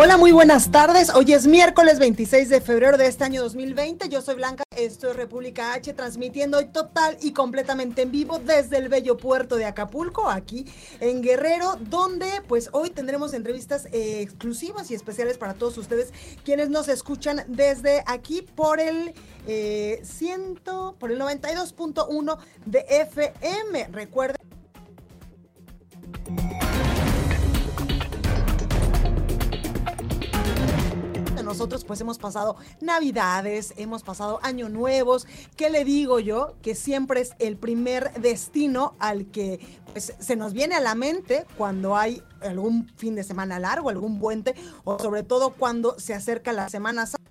Hola, muy buenas tardes. Hoy es miércoles 26 de febrero de este año 2020. Yo soy Blanca, esto es República H, transmitiendo hoy total y completamente en vivo desde el bello puerto de Acapulco, aquí en Guerrero, donde pues hoy tendremos entrevistas eh, exclusivas y especiales para todos ustedes quienes nos escuchan desde aquí por el eh, ciento, por el 92.1 de FM. Recuerden nosotros pues hemos pasado navidades, hemos pasado años nuevos, ¿qué le digo yo? Que siempre es el primer destino al que pues, se nos viene a la mente cuando hay algún fin de semana largo, algún puente o sobre todo cuando se acerca la Semana Santa.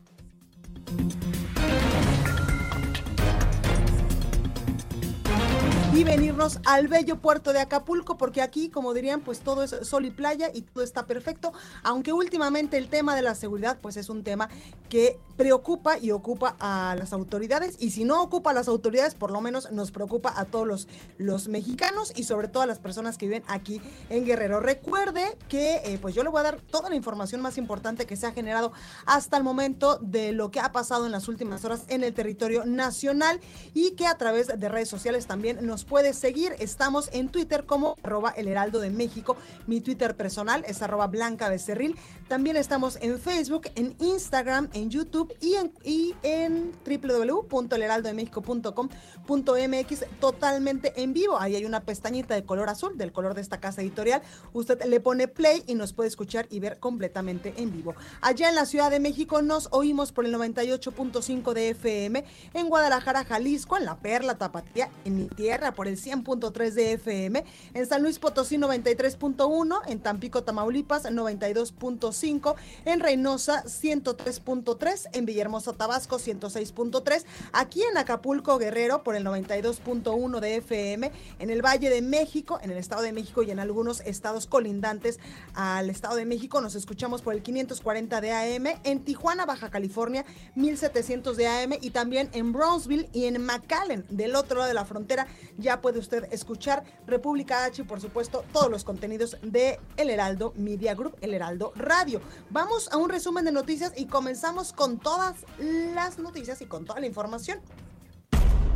Venirnos al bello puerto de Acapulco, porque aquí, como dirían, pues todo es sol y playa y todo está perfecto, aunque últimamente el tema de la seguridad, pues es un tema que preocupa y ocupa a las autoridades, y si no ocupa a las autoridades, por lo menos nos preocupa a todos los, los mexicanos y sobre todo a las personas que viven aquí en Guerrero. Recuerde que, eh, pues yo le voy a dar toda la información más importante que se ha generado hasta el momento de lo que ha pasado en las últimas horas en el territorio nacional y que a través de redes sociales también nos puedes seguir. Estamos en Twitter como arroba el heraldo de México. Mi Twitter personal es arroba blanca becerril. También estamos en Facebook, en Instagram, en YouTube y en, y en www.elheraldodemexico.com.mx totalmente en vivo. Ahí hay una pestañita de color azul, del color de esta casa editorial. Usted le pone play y nos puede escuchar y ver completamente en vivo. Allá en la Ciudad de México nos oímos por el 98.5 de FM, en Guadalajara, Jalisco, en La Perla, Tapatía, en mi tierra por el 100.3 de FM, en San Luis Potosí 93.1, en Tampico, Tamaulipas 92.5, en Reynosa 103.3, en Villahermosa, Tabasco 106.3, aquí en Acapulco, Guerrero por el 92.1 de FM, en el Valle de México, en el Estado de México y en algunos estados colindantes al Estado de México nos escuchamos por el 540 de AM, en Tijuana, Baja California 1700 de AM y también en Brownsville y en McAllen, del otro lado de la frontera, ya puede usted escuchar República H y por supuesto todos los contenidos de El Heraldo Media Group, El Heraldo Radio. Vamos a un resumen de noticias y comenzamos con todas las noticias y con toda la información.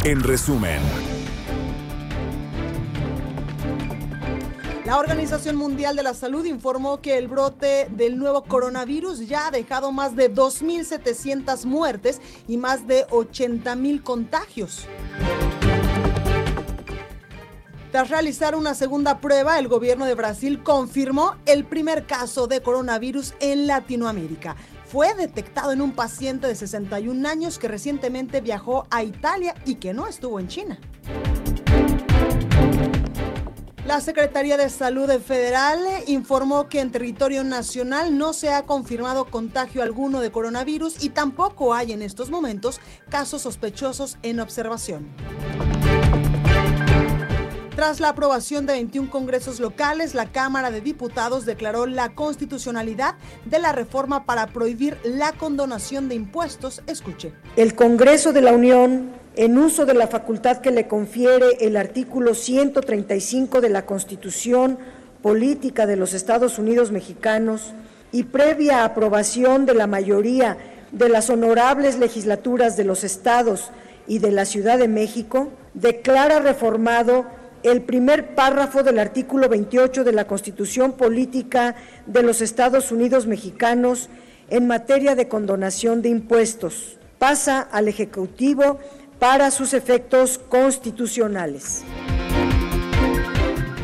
En resumen. La Organización Mundial de la Salud informó que el brote del nuevo coronavirus ya ha dejado más de 2.700 muertes y más de 80.000 contagios. Tras realizar una segunda prueba, el gobierno de Brasil confirmó el primer caso de coronavirus en Latinoamérica. Fue detectado en un paciente de 61 años que recientemente viajó a Italia y que no estuvo en China. La Secretaría de Salud Federal informó que en territorio nacional no se ha confirmado contagio alguno de coronavirus y tampoco hay en estos momentos casos sospechosos en observación. Tras la aprobación de 21 congresos locales, la Cámara de Diputados declaró la constitucionalidad de la reforma para prohibir la condonación de impuestos. Escuche. El Congreso de la Unión, en uso de la facultad que le confiere el artículo 135 de la Constitución Política de los Estados Unidos Mexicanos y previa aprobación de la mayoría de las honorables legislaturas de los estados y de la Ciudad de México, declara reformado el primer párrafo del artículo 28 de la Constitución Política de los Estados Unidos Mexicanos en materia de condonación de impuestos. Pasa al Ejecutivo para sus efectos constitucionales.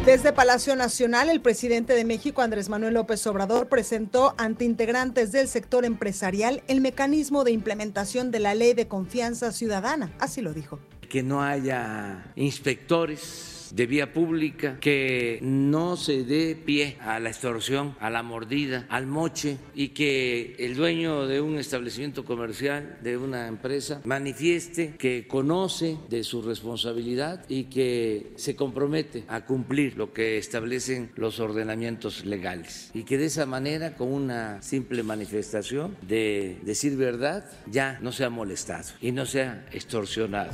Desde Palacio Nacional, el presidente de México, Andrés Manuel López Obrador, presentó ante integrantes del sector empresarial el mecanismo de implementación de la ley de confianza ciudadana. Así lo dijo. Que no haya inspectores de vía pública, que no se dé pie a la extorsión, a la mordida, al moche y que el dueño de un establecimiento comercial, de una empresa, manifieste que conoce de su responsabilidad y que se compromete a cumplir lo que establecen los ordenamientos legales y que de esa manera, con una simple manifestación de decir verdad, ya no sea molestado y no sea extorsionado.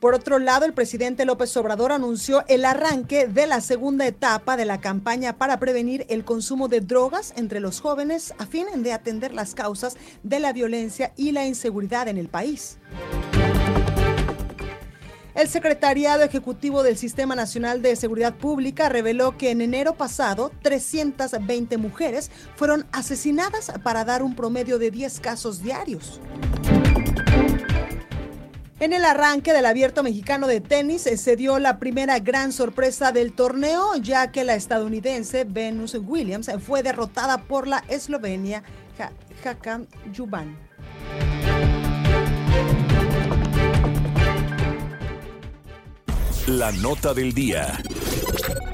Por otro lado, el presidente López Obrador anunció el arranque de la segunda etapa de la campaña para prevenir el consumo de drogas entre los jóvenes a fin de atender las causas de la violencia y la inseguridad en el país. El Secretariado Ejecutivo del Sistema Nacional de Seguridad Pública reveló que en enero pasado 320 mujeres fueron asesinadas para dar un promedio de 10 casos diarios. En el arranque del abierto mexicano de tenis eh, se dio la primera gran sorpresa del torneo, ya que la estadounidense Venus Williams fue derrotada por la eslovenia Hakan Juban. La nota del día.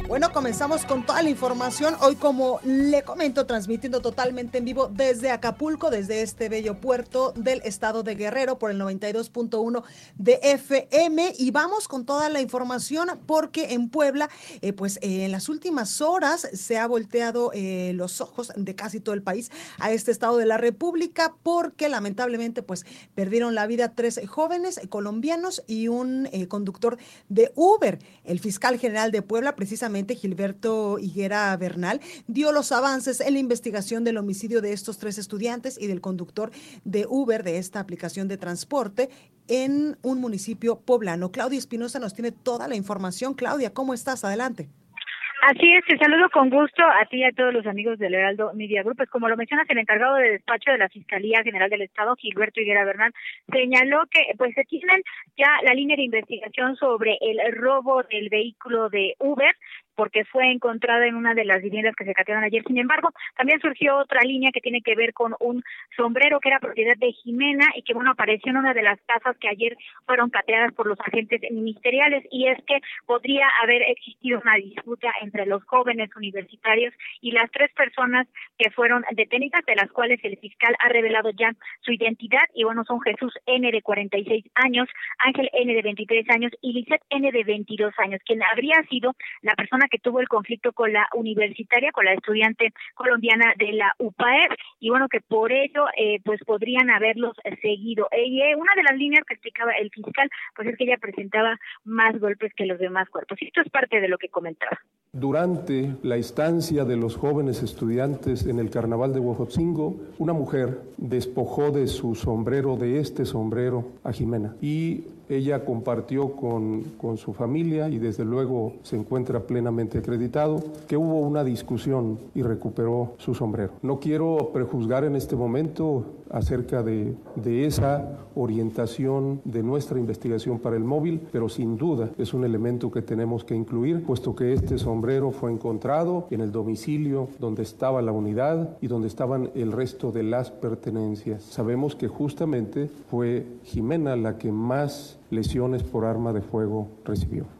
Bueno, comenzamos con toda la información. Hoy, como le comento, transmitiendo totalmente en vivo desde Acapulco, desde este bello puerto del estado de Guerrero por el 92.1 de FM. Y vamos con toda la información porque en Puebla, eh, pues eh, en las últimas horas se ha volteado eh, los ojos de casi todo el país a este estado de la República porque lamentablemente pues perdieron la vida tres jóvenes colombianos y un conductor de Uber. El fiscal general de Puebla, precisamente, Gilberto Higuera Bernal, dio los avances en la investigación del homicidio de estos tres estudiantes y del conductor de Uber de esta aplicación de transporte en un municipio poblano. Claudia Espinosa nos tiene toda la información. Claudia, ¿cómo estás? Adelante. Así es, te saludo con gusto a ti y a todos los amigos del Heraldo Media Group. Pues como lo mencionas, el encargado de despacho de la Fiscalía General del Estado, Gilberto Higuera Bernal, señaló que pues se tienen ya la línea de investigación sobre el robo del vehículo de Uber porque fue encontrada en una de las viviendas que se catearon ayer. Sin embargo, también surgió otra línea que tiene que ver con un sombrero que era propiedad de Jimena y que, bueno, apareció en una de las casas que ayer fueron cateadas por los agentes ministeriales y es que podría haber existido una disputa entre los jóvenes universitarios y las tres personas que fueron detenidas, de las cuales el fiscal ha revelado ya su identidad y, bueno, son Jesús N de 46 años, Ángel N de 23 años y Lizeth N de 22 años, quien habría sido la persona que tuvo el conflicto con la universitaria, con la estudiante colombiana de la UPAER, y bueno, que por ello, eh, pues podrían haberlos seguido. Y eh, una de las líneas que explicaba el fiscal, pues es que ella presentaba más golpes que los demás cuerpos. Y esto es parte de lo que comentaba. Durante la estancia de los jóvenes estudiantes en el carnaval de Huejotzingo, una mujer despojó de su sombrero, de este sombrero, a Jimena. Y ella compartió con, con, su familia y desde luego se encuentra plenamente acreditado que hubo una discusión y recuperó su sombrero. No quiero prejuzgar en este momento acerca de, de esa orientación de nuestra investigación para el móvil, pero sin duda es un elemento que tenemos que incluir, puesto que este sombrero fue encontrado en el domicilio donde estaba la unidad y donde estaban el resto de las pertenencias. Sabemos que justamente fue Jimena la que más lesiones por arma de fuego recibió.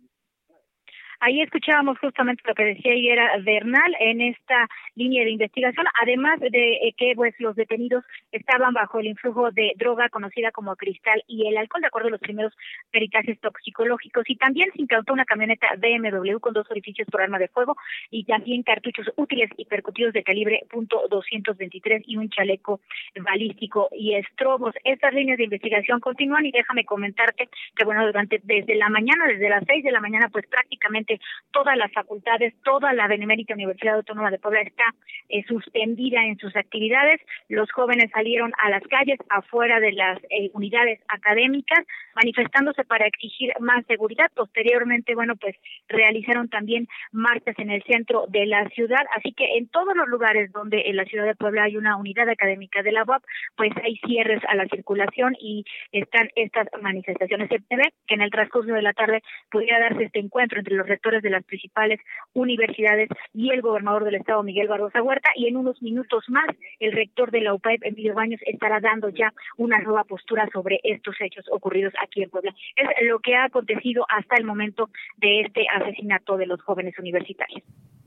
Ahí escuchábamos justamente lo que decía era Bernal en esta línea de investigación, además de eh, que pues los detenidos estaban bajo el influjo de droga conocida como cristal y el alcohol, de acuerdo a los primeros peritajes toxicológicos, y también se incautó una camioneta BMW con dos orificios por arma de fuego y también cartuchos útiles y percutidos de calibre .223 y un chaleco balístico y estrobos. Estas líneas de investigación continúan y déjame comentarte que bueno, durante desde la mañana, desde las seis de la mañana, pues prácticamente todas las facultades, toda la Benemérita Universidad Autónoma de Puebla está eh, suspendida en sus actividades. Los jóvenes salieron a las calles afuera de las eh, unidades académicas manifestándose para exigir más seguridad. Posteriormente, bueno, pues realizaron también marchas en el centro de la ciudad, así que en todos los lugares donde en la ciudad de Puebla hay una unidad académica de la UAP, pues hay cierres a la circulación y están estas manifestaciones. Se prevé que en el transcurso de la tarde pudiera darse este encuentro entre los rectores de las principales universidades y el gobernador del estado, Miguel Barbosa Huerta, y en unos minutos más el rector de la UPAEP, Emilio Baños, estará dando ya una nueva postura sobre estos hechos ocurridos aquí en Puebla. Es lo que ha acontecido hasta el momento de este asesinato de los jóvenes universitarios.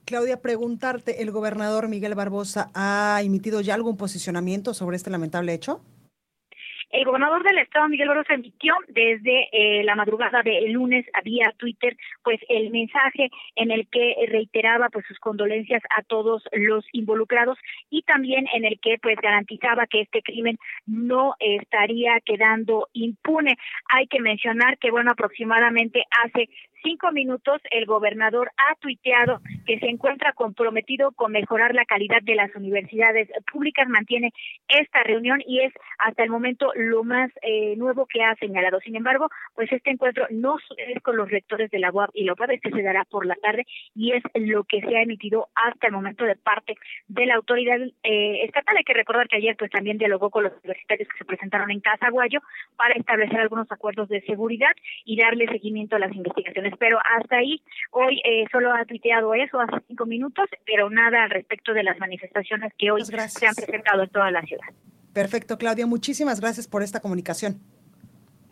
Claudia, preguntarte, ¿el gobernador Miguel Barbosa ha emitido ya algún posicionamiento sobre este lamentable hecho? El gobernador del estado, Miguel Barroso, emitió desde eh, la madrugada del lunes vía Twitter, pues el mensaje en el que reiteraba pues sus condolencias a todos los involucrados y también en el que pues garantizaba que este crimen no estaría quedando impune. Hay que mencionar que bueno, aproximadamente hace cinco minutos el gobernador ha tuiteado que se encuentra comprometido con mejorar la calidad de las universidades públicas, mantiene esta reunión y es hasta el momento lo más eh, nuevo que ha señalado. Sin embargo, pues este encuentro no es con los rectores de la UAP y la UAP, este se dará por la tarde y es lo que se ha emitido hasta el momento de parte de la autoridad eh, estatal. Hay que recordar que ayer pues también dialogó con los universitarios que se presentaron en Casa Guayo para establecer algunos acuerdos de seguridad y darle seguimiento a las investigaciones pero hasta ahí hoy eh, solo ha tuiteado eso hace cinco minutos, pero nada al respecto de las manifestaciones que hoy se han presentado en toda la ciudad. Perfecto, Claudia, muchísimas gracias por esta comunicación.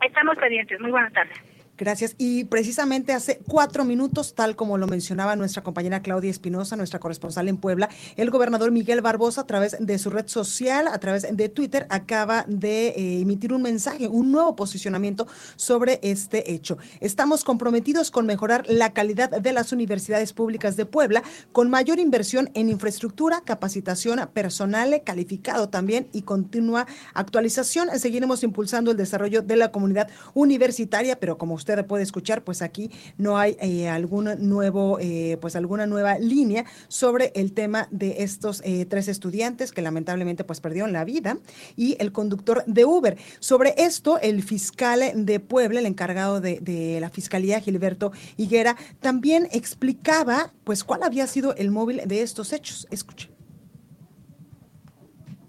Estamos pendientes. Muy buenas tardes. Gracias. Y precisamente hace cuatro minutos, tal como lo mencionaba nuestra compañera Claudia Espinosa, nuestra corresponsal en Puebla, el gobernador Miguel Barbosa, a través de su red social, a través de Twitter, acaba de eh, emitir un mensaje, un nuevo posicionamiento sobre este hecho. Estamos comprometidos con mejorar la calidad de las universidades públicas de Puebla, con mayor inversión en infraestructura, capacitación personal calificado también y continua actualización. Seguiremos impulsando el desarrollo de la comunidad universitaria, pero como usted usted puede escuchar, pues aquí no hay eh, algún nuevo, eh, pues alguna nueva línea sobre el tema de estos eh, tres estudiantes que lamentablemente pues perdieron la vida y el conductor de Uber. Sobre esto, el fiscal de Puebla, el encargado de, de la fiscalía, Gilberto Higuera, también explicaba pues cuál había sido el móvil de estos hechos. Escuche.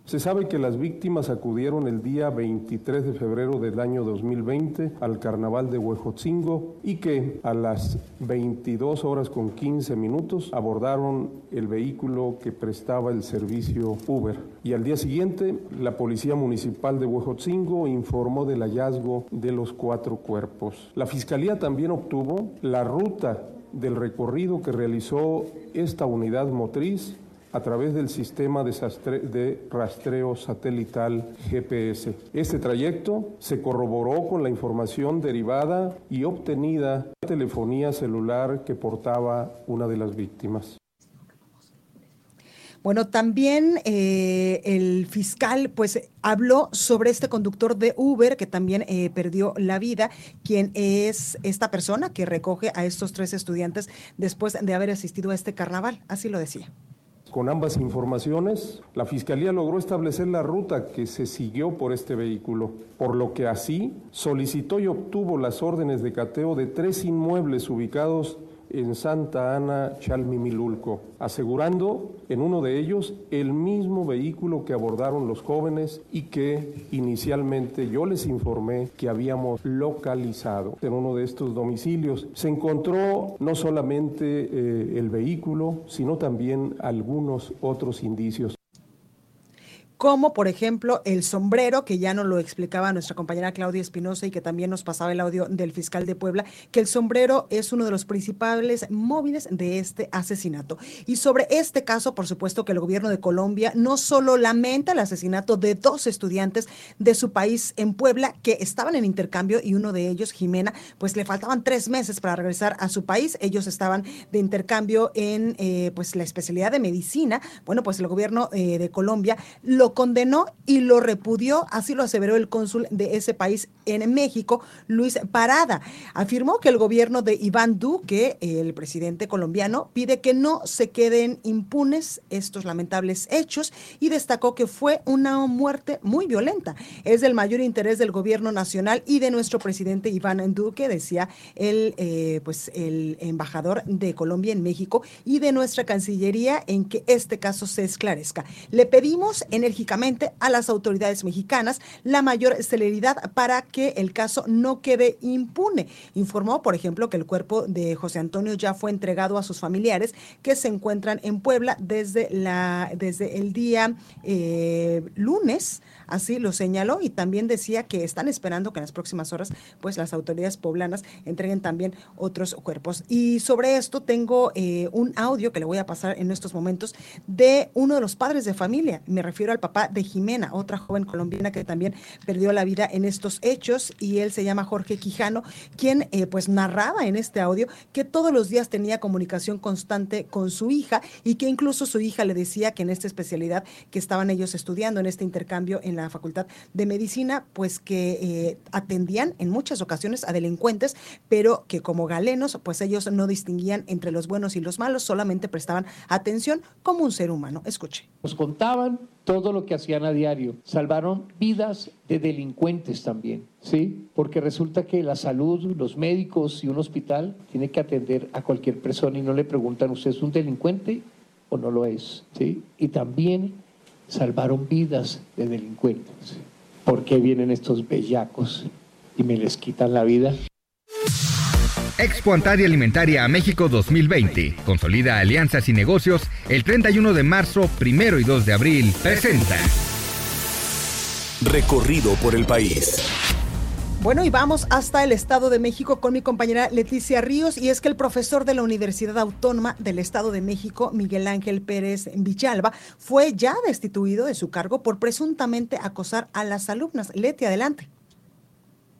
Se sabe que las víctimas acudieron el día 23 de febrero del año 2020 al carnaval de Huejotzingo y que a las 22 horas con 15 minutos abordaron el vehículo que prestaba el servicio Uber. Y al día siguiente, la Policía Municipal de Huejotzingo informó del hallazgo de los cuatro cuerpos. La Fiscalía también obtuvo la ruta del recorrido que realizó esta unidad motriz a través del sistema de, rastreo satelital GPS. Este trayecto se corroboró con la información derivada y obtenida de la telefonía celular que portaba una de las víctimas. Bueno, también eh, el fiscal pues habló sobre este conductor de Uber que también eh, perdió la vida, quien es esta persona que recoge a estos tres estudiantes después de haber asistido a este carnaval. Así lo decía. Con ambas informaciones, la Fiscalía logró establecer la ruta que se siguió por este vehículo, por lo que así solicitó y obtuvo las órdenes de cateo de tres inmuebles ubicados en Santa Ana, Chalmimilulco, asegurando en uno de ellos el mismo vehículo que abordaron los jóvenes y que inicialmente yo les informé que habíamos localizado en uno de estos domicilios. Se encontró no solamente eh, el vehículo, sino también algunos otros indicios como por ejemplo el sombrero, que ya nos lo explicaba nuestra compañera Claudia Espinosa y que también nos pasaba el audio del fiscal de Puebla, que el sombrero es uno de los principales móviles de este asesinato. Y sobre este caso, por supuesto que el gobierno de Colombia no solo lamenta el asesinato de dos estudiantes de su país en Puebla que estaban en intercambio y uno de ellos, Jimena, pues le faltaban tres meses para regresar a su país. Ellos estaban de intercambio en eh, pues la especialidad de medicina. Bueno, pues el gobierno eh, de Colombia lo condenó y lo repudió, así lo aseveró el cónsul de ese país en México, Luis Parada. Afirmó que el gobierno de Iván Duque, el presidente colombiano, pide que no se queden impunes estos lamentables hechos y destacó que fue una muerte muy violenta. Es del mayor interés del gobierno nacional y de nuestro presidente Iván Duque, decía el, eh, pues, el embajador de Colombia en México, y de nuestra Cancillería en que este caso se esclarezca. Le pedimos a las autoridades mexicanas la mayor celeridad para que el caso no quede impune. Informó, por ejemplo, que el cuerpo de José Antonio ya fue entregado a sus familiares que se encuentran en Puebla desde, la, desde el día eh, lunes Así lo señaló y también decía que están esperando que en las próximas horas pues las autoridades poblanas entreguen también otros cuerpos. Y sobre esto tengo eh, un audio que le voy a pasar en estos momentos de uno de los padres de familia. Me refiero al papá de Jimena, otra joven colombiana que también perdió la vida en estos hechos y él se llama Jorge Quijano, quien eh, pues narraba en este audio que todos los días tenía comunicación constante con su hija y que incluso su hija le decía que en esta especialidad que estaban ellos estudiando en este intercambio en la Facultad de Medicina, pues que eh, atendían en muchas ocasiones a delincuentes, pero que como galenos, pues ellos no distinguían entre los buenos y los malos, solamente prestaban atención como un ser humano. Escuche. Nos contaban todo lo que hacían a diario. Salvaron vidas de delincuentes también, ¿sí? Porque resulta que la salud, los médicos y un hospital tiene que atender a cualquier persona y no le preguntan, ¿usted es un delincuente o no lo es? ¿Sí? Y también salvaron vidas de delincuentes. ¿Por qué vienen estos bellacos y me les quitan la vida? Expo Antaria Alimentaria a México 2020. Consolida alianzas y negocios el 31 de marzo, 1 y 2 de abril. Presenta. Recorrido por el país. Bueno, y vamos hasta el Estado de México con mi compañera Leticia Ríos, y es que el profesor de la Universidad Autónoma del Estado de México, Miguel Ángel Pérez Villalba, fue ya destituido de su cargo por presuntamente acosar a las alumnas. Leti, adelante.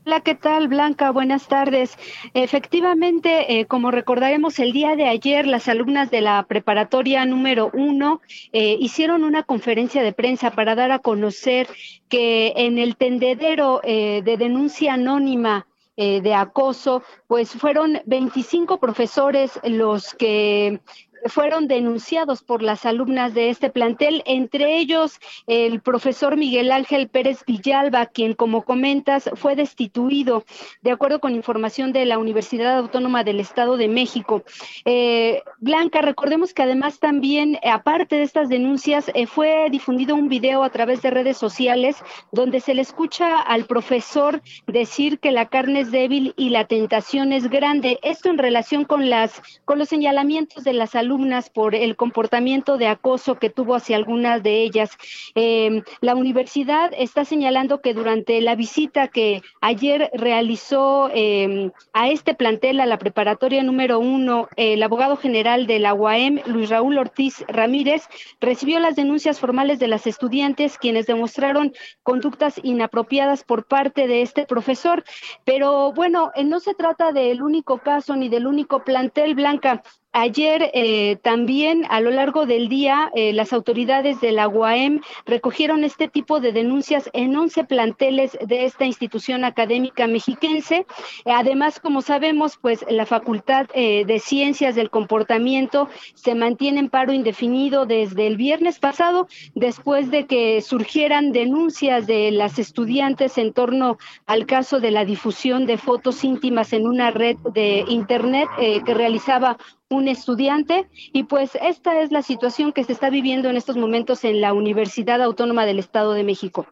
Hola, ¿qué tal, Blanca? Buenas tardes. Efectivamente, eh, como recordaremos, el día de ayer las alumnas de la preparatoria número uno eh, hicieron una conferencia de prensa para dar a conocer que en el tendedero eh, de denuncia anónima de acoso, pues fueron 25 profesores los que fueron denunciados por las alumnas de este plantel, entre ellos el profesor Miguel Ángel Pérez Villalba, quien, como comentas, fue destituido, de acuerdo con información de la Universidad Autónoma del Estado de México. Eh, Blanca, recordemos que además también, aparte de estas denuncias, eh, fue difundido un video a través de redes sociales donde se le escucha al profesor decir que la carne es débil y la tentación es grande. Esto en relación con las con los señalamientos de las alumnas alumnas por el comportamiento de acoso que tuvo hacia algunas de ellas. Em, la universidad está señalando que durante la visita que ayer realizó em, a este plantel, a la preparatoria número uno, el abogado general de la UAM, Luis Raúl Ortiz Ramírez, recibió las denuncias formales de las estudiantes, quienes demostraron conductas inapropiadas por parte de este profesor. Pero bueno, eh, no se trata del único caso ni del único plantel, Blanca. Ayer eh, también a lo largo del día eh, las autoridades de la UAM recogieron este tipo de denuncias en 11 planteles de esta institución académica mexiquense. Además, como sabemos, pues la Facultad eh, de Ciencias del Comportamiento se mantiene en paro indefinido desde el viernes pasado, después de que surgieran denuncias de las estudiantes en torno al caso de la difusión de fotos íntimas en una red de Internet que realizaba un estudiante y pues esta es la situación que se está viviendo en estos momentos en la Universidad Autónoma del Estado de México.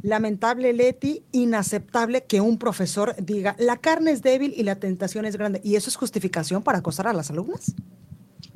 Lamentable, Leti, inaceptable que un profesor diga la carne es débil y la tentación es grande. ¿Y eso es justificación para acosar a las alumnas?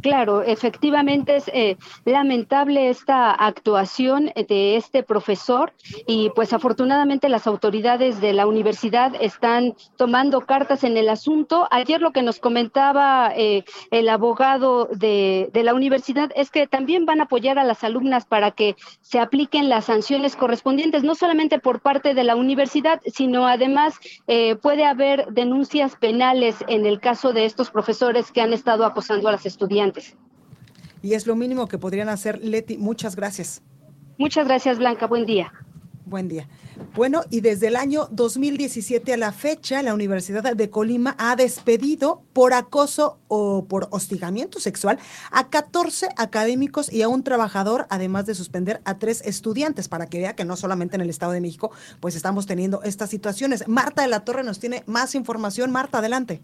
Claro, efectivamente es eh, lamentable esta actuación de este profesor y pues afortunadamente las autoridades de la universidad están tomando cartas en el asunto. Ayer lo que nos comentaba eh, el abogado de, de, la universidad es que también van a apoyar a las alumnas para que se apliquen las sanciones correspondientes, no solamente por parte de la universidad, sino además eh, puede haber denuncias penales en el caso de estos profesores que han estado acosando a las estudiantes. Y es lo mínimo que podrían hacer, Leti. Muchas gracias. Muchas gracias, Blanca. Buen día. Buen día. Bueno, y desde el año 2017 a la fecha, la Universidad de Colima ha despedido por acoso o por hostigamiento sexual a 14 académicos y a un trabajador, además de suspender a tres estudiantes, para que vea que no solamente en el Estado de México, pues estamos teniendo estas situaciones. Marta de la Torre nos tiene más información. Marta, adelante.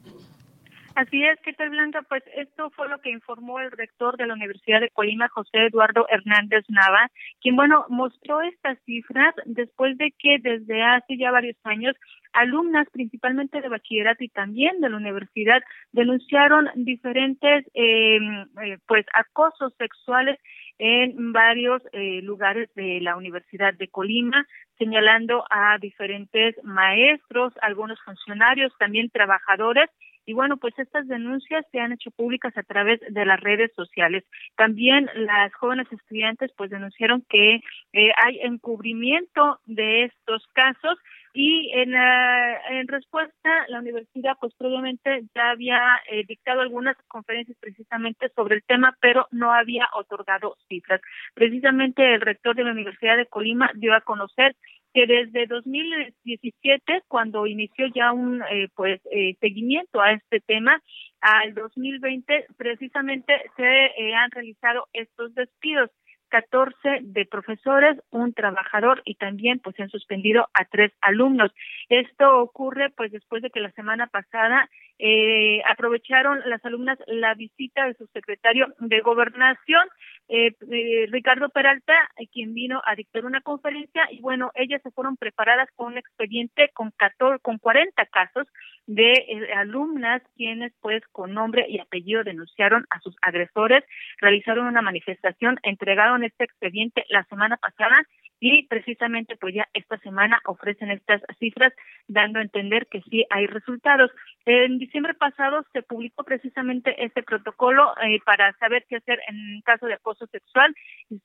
Así es, ¿qué tal Blanca? Pues esto fue lo que informó el rector de la Universidad de Colima, José Eduardo Hernández Nava, quien, bueno, mostró estas cifras después de que desde hace ya varios años alumnas, principalmente de bachillerato y también de la universidad, denunciaron diferentes, em, eh, pues, acosos sexuales en varios eh, lugares de la Universidad de Colima, señalando a diferentes maestros, algunos funcionarios, también trabajadores, y bueno, pues estas denuncias se han hecho públicas a través de las redes sociales. También las jóvenes estudiantes pues denunciaron que eh, hay encubrimiento de estos casos y en, en respuesta la universidad pues previamente ya había eh, dictado algunas conferencias precisamente sobre el tema pero no había otorgado cifras precisamente el rector de la universidad de Colima dio a conocer que desde 2017, cuando inició ya un eh, pues eh, seguimiento a este tema, al 2020 precisamente se eh, han realizado estos despidos. 14 de profesores, un trabajador y también pues se han suspendido a tres alumnos. Esto ocurre pues después de que la semana pasada eh, aprovecharon las alumnas la visita de su secretario de gobernación, eh, eh, Ricardo Peralta, quien vino a dictar una conferencia y bueno, ellas se fueron preparadas con un expediente con 14, con 40 casos de alumnas quienes pues con nombre y apellido denunciaron a sus agresores, realizaron una manifestación, entregaron este expediente la semana pasada y precisamente pues ya esta semana ofrecen estas cifras dando a entender que sí hay resultados. En diciembre pasado se publicó precisamente este protocolo eh, para saber qué hacer en caso de acoso sexual.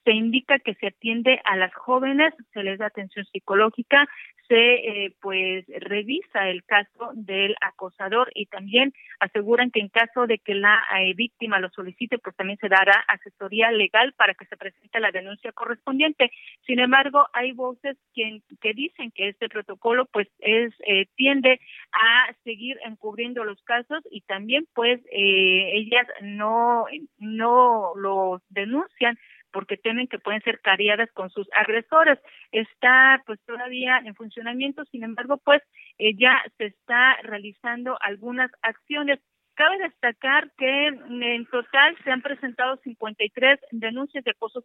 Se indica que se atiende a las jóvenes, se les da atención psicológica, se eh, pues revisa el caso del acosador y también aseguran que en caso de que la eh, víctima lo solicite, pues también se dará asesoría legal para que se presente la denuncia correspondiente. Sin embargo, hay voces que, que dicen que este protocolo pues es eh, tiende a seguir encubriendo los casos y también pues eh, ellas no no lo denuncian porque temen que pueden ser cariadas con sus agresores. Está pues todavía en funcionamiento, sin embargo, pues eh, ya se está realizando algunas acciones. Cabe destacar que en total se han presentado 53 denuncias de acoso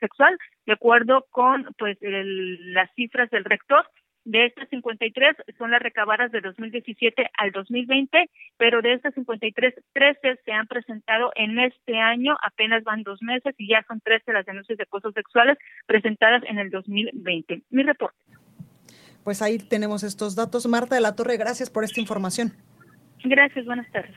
sexual, de acuerdo con pues las cifras del rector. De estas 53 son las recabadas de 2017 al 2020, pero de estas 53, 13 se han presentado en este año, apenas van dos meses y ya son 13 las denuncias de acoso sexuales presentadas en el 2020. Mi reporte. Pues ahí tenemos estos datos. Marta de la Torre, gracias por esta información. Gracias, buenas tardes.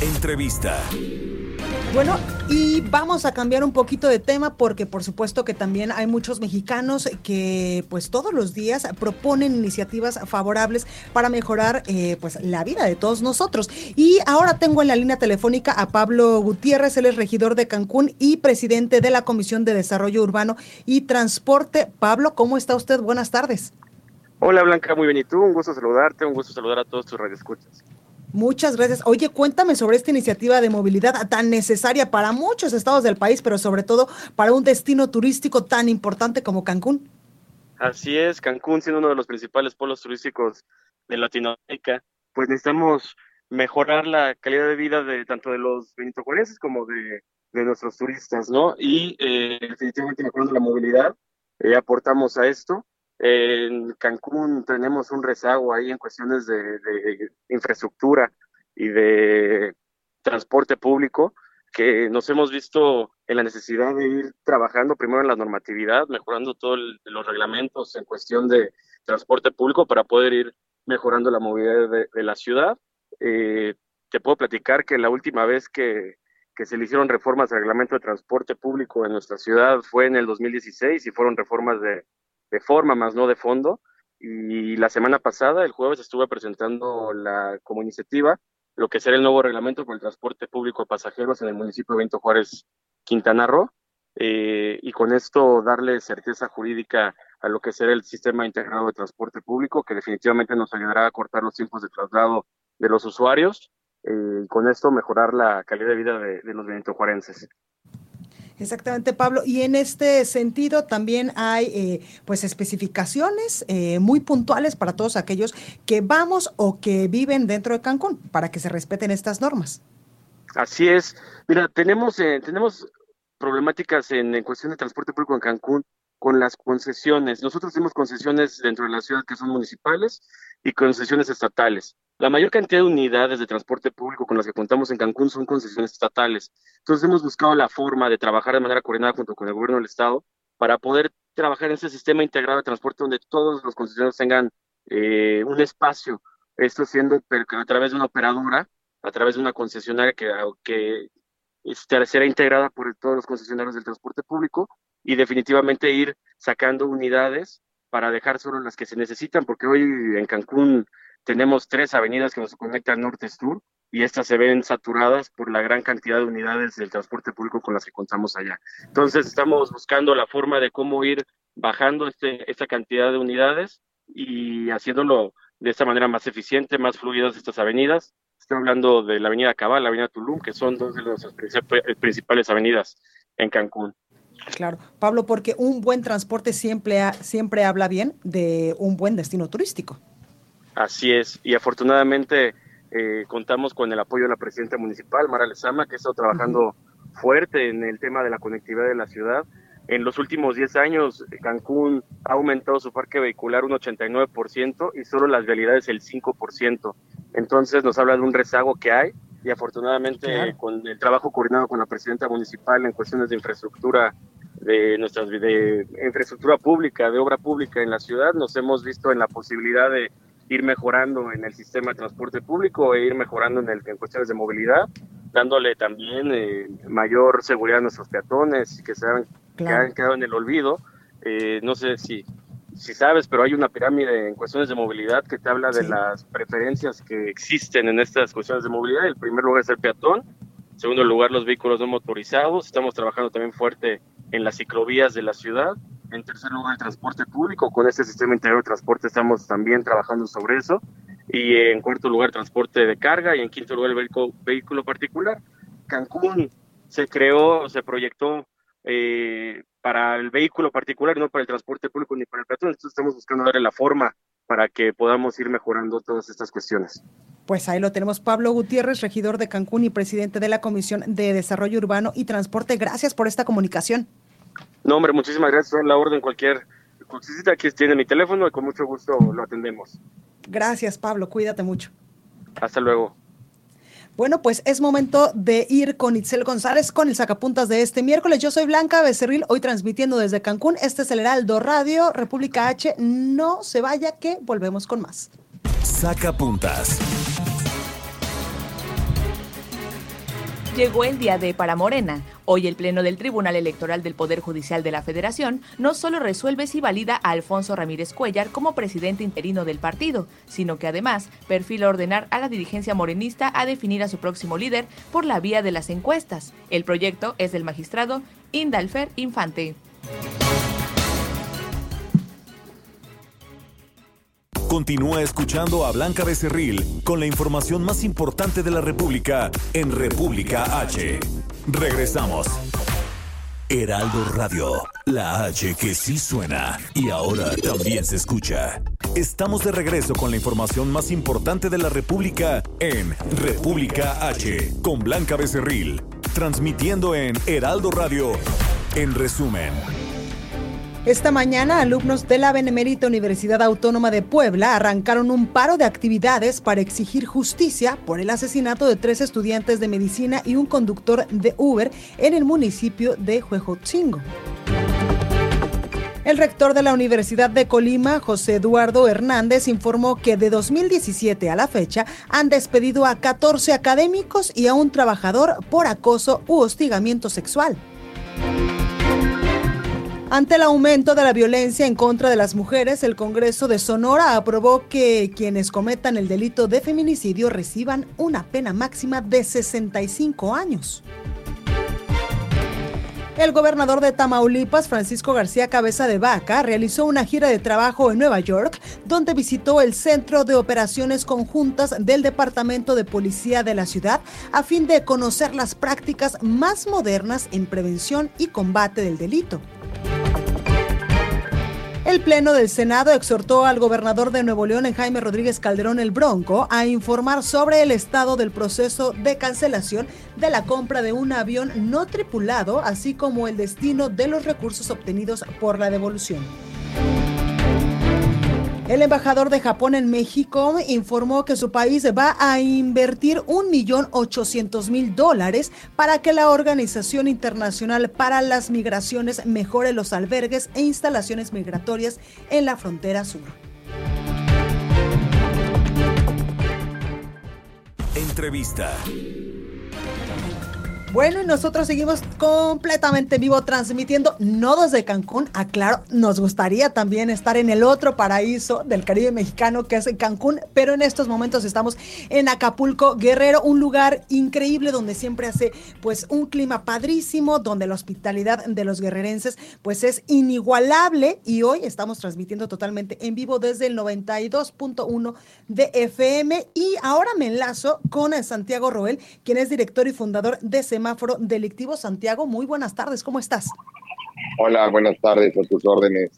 Entrevista. Bueno, y vamos a cambiar un poquito de tema porque por supuesto que también hay muchos mexicanos que pues todos los días proponen iniciativas favorables para mejorar eh, pues la vida de todos nosotros. Y ahora tengo en la línea telefónica a Pablo Gutiérrez, él es regidor de Cancún y presidente de la Comisión de Desarrollo Urbano y Transporte. Pablo, ¿cómo está usted? Buenas tardes. Hola Blanca, muy bien. ¿Y tú? Un gusto saludarte, un gusto saludar a todos tus radioescuchas. Muchas gracias. Oye, cuéntame sobre esta iniciativa de movilidad tan necesaria para muchos estados del país, pero sobre todo para un destino turístico tan importante como Cancún. Así es, Cancún siendo uno de los principales polos turísticos de Latinoamérica, pues necesitamos mejorar la calidad de vida de tanto de los benitojuelenses como de, nuestros turistas, ¿no? Y eh, definitivamente mejorando la movilidad, eh, aportamos a esto. En Cancún tenemos un rezago ahí en cuestiones de, infraestructura y de transporte público. que nos hemos visto en la necesidad de ir trabajando primero en la normatividad, mejorando todos los reglamentos en cuestión de transporte público para poder ir mejorando la movilidad de, la ciudad. Eh, te puedo platicar que la última vez que, se le hicieron reformas al reglamento de transporte público en nuestra ciudad fue en el 2016 y fueron reformas de, de forma más no de fondo. Y la semana pasada, el jueves, estuve presentando la, como iniciativa lo que será el nuevo reglamento por el transporte público de pasajeros en el municipio de Benito Juárez, Quintana Roo, eh, y con esto darle certeza jurídica a lo que será el sistema integrado de transporte público, que definitivamente nos ayudará a cortar los tiempos de traslado de los usuarios eh, y con esto mejorar la calidad de vida de, de los benitojuarenses. Exactamente, Pablo. Y en este sentido también hay eh, pues especificaciones eh, muy puntuales para todos aquellos que vamos o que viven dentro de Cancún para que se respeten estas normas. Así es. Mira, tenemos eh, tenemos problemáticas en, en cuestión de transporte público en Cancún con las concesiones. Nosotros tenemos concesiones dentro de la ciudad que son municipales y concesiones estatales. La mayor cantidad de unidades de transporte público con las que contamos en Cancún son concesiones estatales. Entonces hemos buscado la forma de trabajar de manera coordinada junto con el gobierno del estado para poder trabajar en ese sistema integrado de transporte donde todos los concesionarios tengan eh, un espacio, esto siendo a través de una operadora, a través de una concesionaria que, que será integrada por todos los concesionarios del transporte público y definitivamente ir sacando unidades para dejar solo las que se necesitan, porque hoy en Cancún tenemos tres avenidas que nos conectan norte-sur y estas se ven saturadas por la gran cantidad de unidades del transporte público con las que contamos allá. Entonces estamos buscando la forma de cómo ir bajando este, esta cantidad de unidades y haciéndolo de esta manera más eficiente, más fluidas estas avenidas. Estoy hablando de la avenida Cabal, la avenida Tulum, que son dos de las principales avenidas en Cancún. Claro, Pablo, porque un buen transporte siempre, siempre habla bien de un buen destino turístico. Así es, y afortunadamente eh, contamos con el apoyo de la presidenta municipal, Mara Lezama, que ha estado trabajando fuerte en el tema de la conectividad de la ciudad. En los últimos 10 años, Cancún ha aumentado su parque vehicular un 89% y solo las vialidades el 5%. Entonces nos habla de un rezago que hay y afortunadamente con el trabajo coordinado con la presidenta municipal en cuestiones de infraestructura de nuestras de infraestructura pública, de obra pública en la ciudad, nos hemos visto en la posibilidad de ir mejorando en el sistema de transporte público e ir mejorando en, el, en cuestiones de movilidad, dándole también eh, mayor seguridad a nuestros peatones que se han, que han quedado en el olvido. Eh, no sé si, si sabes, pero hay una pirámide en cuestiones de movilidad que te habla de las preferencias que existen en estas cuestiones de movilidad. El primer lugar es el peatón, en segundo lugar los vehículos no motorizados. Estamos trabajando también fuerte en las ciclovías de la ciudad en tercer lugar, el transporte público. Con este sistema integrado de transporte estamos también trabajando sobre eso. Y en cuarto lugar, transporte de carga. Y en quinto lugar, el vehículo, particular. Cancún se creó, se proyectó eh, para el vehículo particular, no para el transporte público ni para el peatón. Entonces estamos buscando darle la forma para que podamos ir mejorando todas estas cuestiones. Pues ahí lo tenemos. Pablo Gutiérrez, regidor de Cancún y presidente de la Comisión de Desarrollo Urbano y Transporte. Gracias por esta comunicación. No, hombre, muchísimas gracias. por la orden cualquier cosita. Aquí tiene mi teléfono y con mucho gusto lo atendemos. Gracias, Pablo. Cuídate mucho. Hasta luego. Bueno, pues es momento de ir con Itzel González con el sacapuntas de este miércoles. Yo soy Blanca Becerril, hoy transmitiendo desde Cancún. Este es el Heraldo Radio, República H. No se vaya que volvemos con más. Sacapuntas. Llegó el día de para Morena. Hoy el Pleno del Tribunal Electoral del Poder Judicial de la Federación no solo resuelve si valida a Alfonso Ramírez Cuellar como presidente interino del partido, sino que además perfila ordenar a la dirigencia morenista a definir a su próximo líder por la vía de las encuestas. El proyecto es del magistrado Indalfer Infante. Continúa escuchando a Blanca Becerril con la información más importante de la República en República H. Regresamos. Heraldo Radio, la H que sí suena y ahora también se escucha. Estamos de regreso con la información más importante de la República en República H con Blanca Becerril, transmitiendo en Heraldo Radio. En resumen. Esta mañana, alumnos de la Benemérita Universidad Autónoma de Puebla arrancaron un paro de actividades para exigir justicia por el asesinato de tres estudiantes de medicina y un conductor de Uber en el municipio de Huejotzingo. El rector de la Universidad de Colima, José Eduardo Hernández, informó que de 2017 a la fecha han despedido a 14 académicos y a un trabajador por acoso u hostigamiento sexual. Ante el aumento de la violencia en contra de las mujeres, el Congreso de Sonora aprobó que quienes cometan el delito de feminicidio reciban una pena máxima de 65 años. El gobernador de Tamaulipas, Francisco García Cabeza de Vaca, realizó una gira de trabajo en Nueva York, donde visitó el Centro de Operaciones Conjuntas del Departamento de Policía de la ciudad a fin de conocer las prácticas más modernas en prevención y combate del delito. El Pleno del Senado exhortó al gobernador de Nuevo León, Jaime Rodríguez Calderón el Bronco, a informar sobre el estado del proceso de cancelación de la compra de un avión no tripulado, así como el destino de los recursos obtenidos por la devolución. El embajador de Japón en México informó que su país va a invertir un millón ochocientos mil dólares para que la Organización Internacional para las Migraciones mejore los albergues e instalaciones migratorias en la frontera sur. Entrevista. Bueno, y nosotros seguimos completamente vivo transmitiendo, no desde Cancún, aclaro, nos gustaría también estar en el otro paraíso del Caribe mexicano que es Cancún, pero en estos momentos estamos en Acapulco, Guerrero, un lugar increíble donde siempre hace pues un clima padrísimo, donde la hospitalidad de los guerrerenses pues es inigualable. Y hoy estamos transmitiendo totalmente en vivo desde el 92.1 de FM y ahora me enlazo con Santiago Roel, quien es director y fundador de Semana semáforo delictivo. Santiago, muy buenas tardes, ¿cómo estás? Hola, buenas tardes, a tus órdenes.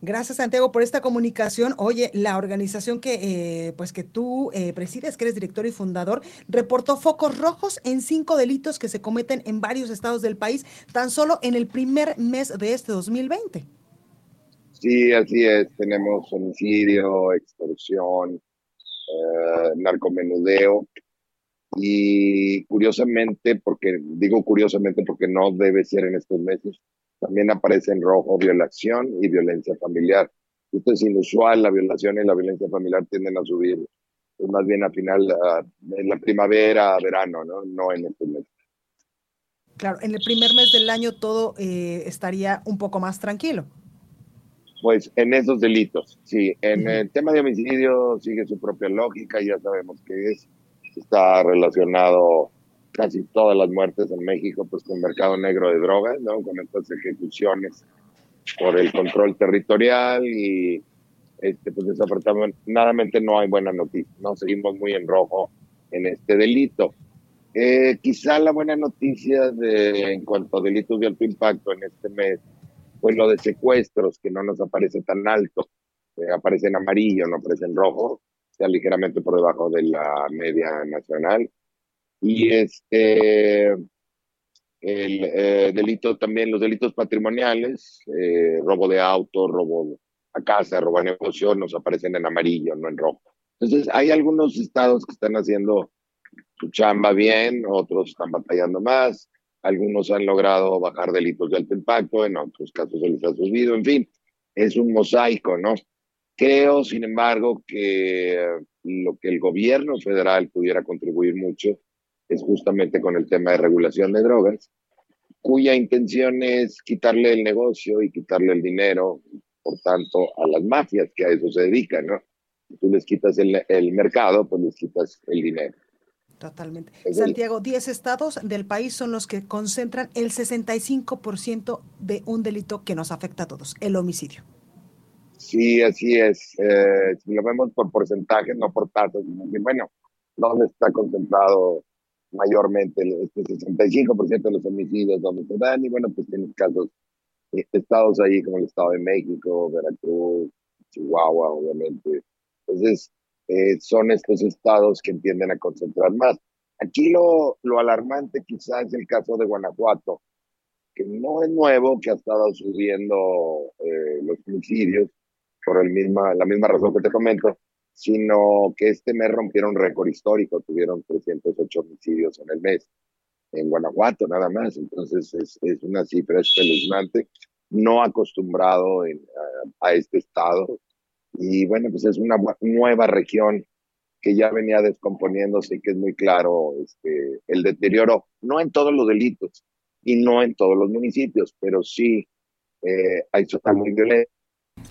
Gracias, Santiago, por esta comunicación. Oye, la organización que, eh, pues que tú eh, presides, que eres director y fundador, reportó focos rojos en cinco delitos que se cometen en varios estados del país, tan solo en el primer mes de este 2020. Sí, así es. Tenemos homicidio, extorsión, eh, narcomenudeo y curiosamente, porque digo curiosamente porque no debe ser en estos meses, también aparece en rojo violación y violencia familiar. Esto es inusual, la violación y la violencia familiar tienden a subir pues más bien a final, en la primavera, verano, ¿no? No en estos meses. Claro, en el primer mes del año todo eh, estaría un poco más tranquilo. Pues en esos delitos, sí. En el tema de homicidio sigue su propia lógica, ya sabemos que es está relacionado casi todas las muertes en México pues con mercado negro de drogas, ¿no? Con estas ejecuciones por el control territorial y este pues desafortunadamente no hay buena noticia, ¿no? Seguimos muy en rojo en este delito. Eh, quizá la buena noticia de, en cuanto a delitos de alto impacto en este mes fue lo de secuestros, que no nos aparece tan alto, eh, aparece en amarillo, no aparece en rojo, ligeramente por debajo de la media nacional. Y este, el eh, delito también, los delitos patrimoniales, eh, robo de auto, robo a casa, robo a negocio, nos aparecen en amarillo, no en rojo. Entonces, hay algunos estados que están haciendo su chamba bien, otros están batallando más, algunos han logrado bajar delitos de alto impacto, en otros casos se les ha subido, en fin, es un mosaico, ¿no? Creo, sin embargo, que lo que el gobierno federal pudiera contribuir mucho es justamente con el tema de regulación de drogas, cuya intención es quitarle el negocio y quitarle el dinero, por tanto, a las mafias que a eso se dedican, ¿no? Si tú les quitas el, el mercado, pues les quitas el dinero. Totalmente. Santiago, 10 estados del país son los que concentran el 65% de un delito que nos afecta a todos, el homicidio. Sí, así es. Eh, si lo vemos por porcentaje, no por tasas, bueno, ¿dónde está concentrado mayormente este 65% de los homicidios donde se dan? Y bueno, pues tienes casos, eh, estados ahí como el Estado de México, Veracruz, Chihuahua, obviamente. Entonces, eh, son estos estados que tienden a concentrar más. Aquí lo, lo alarmante quizás es el caso de Guanajuato, que no es nuevo, que ha estado subiendo eh, los homicidios por el misma, la misma razón que te comento, sino que este mes rompieron récord histórico, tuvieron 308 homicidios en el mes, en Guanajuato nada más, entonces es, es una cifra espeluznante, no acostumbrado en, a, a, este estado, y bueno, pues es una nueva región que ya venía descomponiéndose y que es muy claro este, el deterioro, no en todos los delitos y no en todos los municipios, pero sí eh, hay zonas muy violentas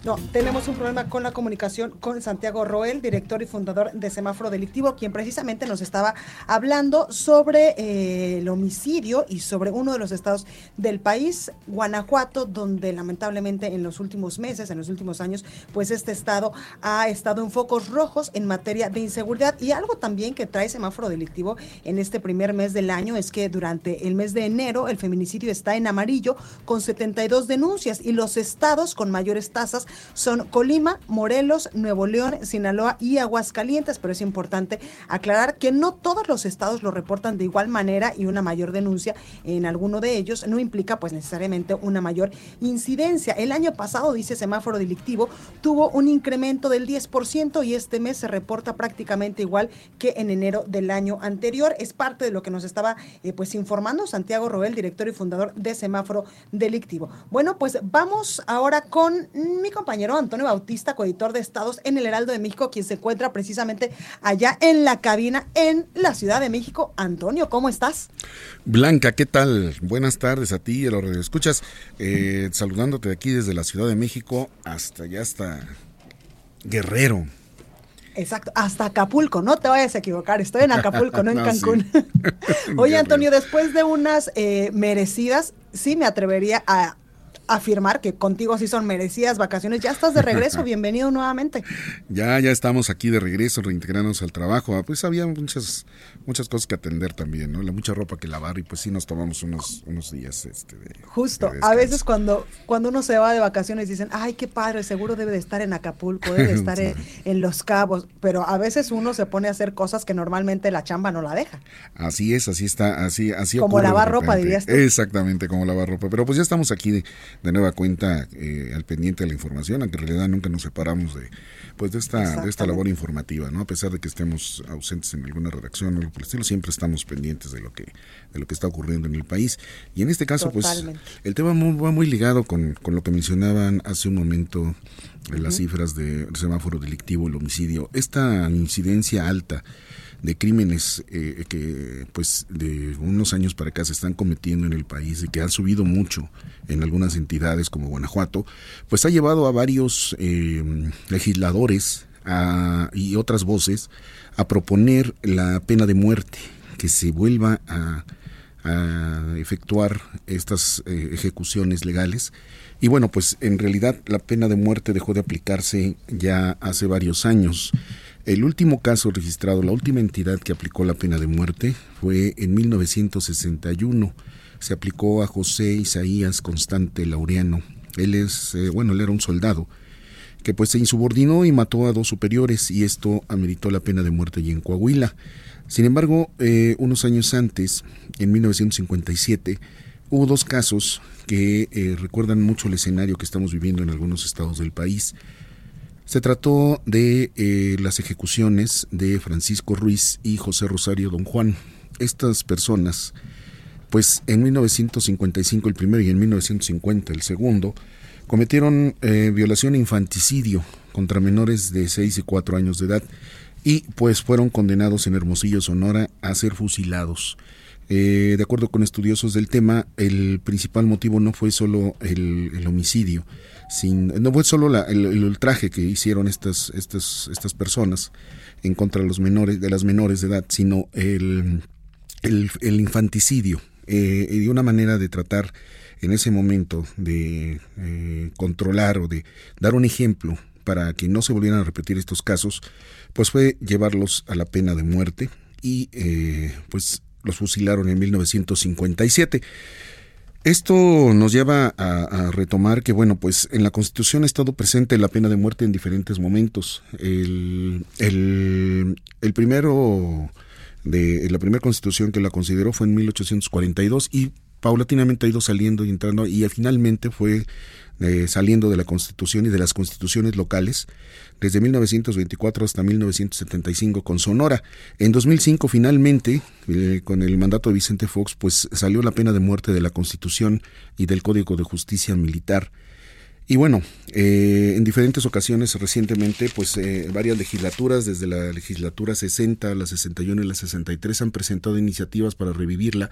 no, tenemos un problema con la comunicación con Santiago Roel, director y fundador de Semáforo Delictivo, quien precisamente nos estaba hablando sobre eh, el homicidio y sobre uno de los estados del país, Guanajuato, donde lamentablemente en los últimos meses, en los últimos años, pues este estado ha estado en focos rojos en materia de inseguridad. Y algo también que trae Semáforo Delictivo en este primer mes del año es que durante el mes de enero el feminicidio está en amarillo con 72 denuncias y los estados con mayores tasas son Colima, Morelos, Nuevo León, Sinaloa y Aguascalientes, pero es importante aclarar que no todos los estados lo reportan de igual manera y una mayor denuncia en alguno de ellos no implica pues necesariamente una mayor incidencia. El año pasado, dice semáforo delictivo, tuvo un incremento del 10% y este mes se reporta prácticamente igual que en enero del año anterior. Es parte de lo que nos estaba eh, pues informando Santiago Roel, director y fundador de semáforo delictivo. Bueno, pues vamos ahora con mi compañero Antonio Bautista, coeditor de Estados en el Heraldo de México, quien se encuentra precisamente allá en la cabina en la Ciudad de México. Antonio, ¿cómo estás? Blanca, ¿qué tal? Buenas tardes a ti y a los radioescuchas. Eh, saludándote de aquí desde la Ciudad de México hasta allá, hasta Guerrero. Exacto, hasta Acapulco, no te vayas a equivocar, estoy en Acapulco, no en Cancún. Oye, Antonio, después de unas eh, merecidas, sí me atrevería a afirmar que contigo sí son merecidas vacaciones. Ya estás de regreso, bienvenido nuevamente. Ya, ya estamos aquí de regreso, reintegrándonos al trabajo. Ah, pues había muchas, muchas cosas que atender también, ¿no? La mucha ropa que lavar y pues sí nos tomamos unos, unos días. Este, de, Justo, a veces cuando, cuando uno se va de vacaciones dicen, ay, qué padre, seguro debe de estar en Acapulco, debe de estar en, en, Los Cabos, pero a veces uno se pone a hacer cosas que normalmente la chamba no la deja. Así es, así está, así, así Como lavar ropa, dirías tú. Exactamente, como lavar ropa. Pero pues ya estamos aquí de, de nueva cuenta eh, al pendiente de la información, aunque en realidad nunca nos separamos de pues de esta, de esta labor informativa, ¿no? A pesar de que estemos ausentes en alguna redacción o por el estilo, siempre estamos pendientes de lo que, de lo que está ocurriendo en el país. Y en este caso, Totalmente. pues, el tema muy, va muy ligado con, con, lo que mencionaban hace un momento uh -huh. las cifras de semáforo delictivo, el homicidio. Esta incidencia alta de crímenes eh, que pues de unos años para acá se están cometiendo en el país y que han subido mucho en algunas entidades como Guanajuato, pues ha llevado a varios eh, legisladores a, y otras voces a proponer la pena de muerte, que se vuelva a, efectuar estas eh, ejecuciones legales. Y bueno, pues en realidad la pena de muerte dejó de aplicarse ya hace varios años. El último caso registrado, la última entidad que aplicó la pena de muerte fue en 1961. Se aplicó a José Isaías Constante Laureano. Él es, eh, bueno, él era un soldado que pues se insubordinó y mató a dos superiores y esto ameritó la pena de muerte allí en Coahuila. Sin embargo, eh, unos años antes, en 1957, hubo dos casos que eh, recuerdan mucho el escenario que estamos viviendo en algunos estados del país. Se trató de eh, las ejecuciones de Francisco Ruiz y José Rosario Don Juan. Estas personas, pues en 1955 el primero y en 1950 el segundo, cometieron eh, violación e infanticidio contra menores de 6 y 4 años de edad y pues fueron condenados en Hermosillo, Sonora, a ser fusilados. Eh, de acuerdo con estudiosos del tema, el principal motivo no fue solo el, homicidio, sin, no fue solo el, ultraje que hicieron estas, estas, estas personas en contra de los menores, de las menores de edad, sino el, el, el infanticidio eh, y una manera de tratar en ese momento de eh, controlar o de dar un ejemplo para que no se volvieran a repetir estos casos, pues fue llevarlos a la pena de muerte y eh, pues los fusilaron en 1957. Esto nos lleva a, retomar que, bueno, pues en la Constitución ha estado presente la pena de muerte en diferentes momentos. El, el, el primero de la primera Constitución que la consideró fue en 1842 y paulatinamente ha ido saliendo y entrando y finalmente fue eh, saliendo de la Constitución y de las constituciones locales desde 1924 hasta 1975 con Sonora. En 2005 finalmente, eh, con el mandato de Vicente Fox, pues salió la pena de muerte de la Constitución y del Código de Justicia Militar. Y bueno, eh, en diferentes ocasiones recientemente, pues varias legislaturas, desde la legislatura 60, la 61 y la 63, han presentado iniciativas para revivirla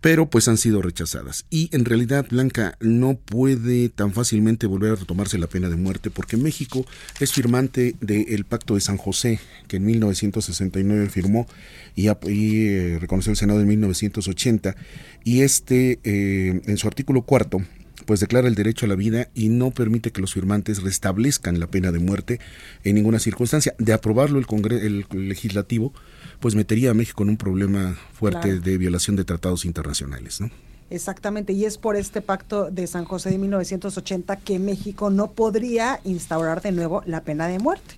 pero pues han sido rechazadas. Y en realidad Blanca no puede tan fácilmente volver a retomarse la pena de muerte porque México es firmante del Pacto de San José que en 1969 firmó y, eh, reconoció el Senado en 1980 y este eh, en su artículo cuarto pues declara el derecho a la vida y no permite que los firmantes restablezcan la pena de muerte en ninguna circunstancia. De aprobarlo el, el legislativo, pues metería a México en un problema fuerte de violación de tratados internacionales, ¿no? Exactamente, y es por este pacto de San José de 1980 que México no podría instaurar de nuevo la pena de muerte.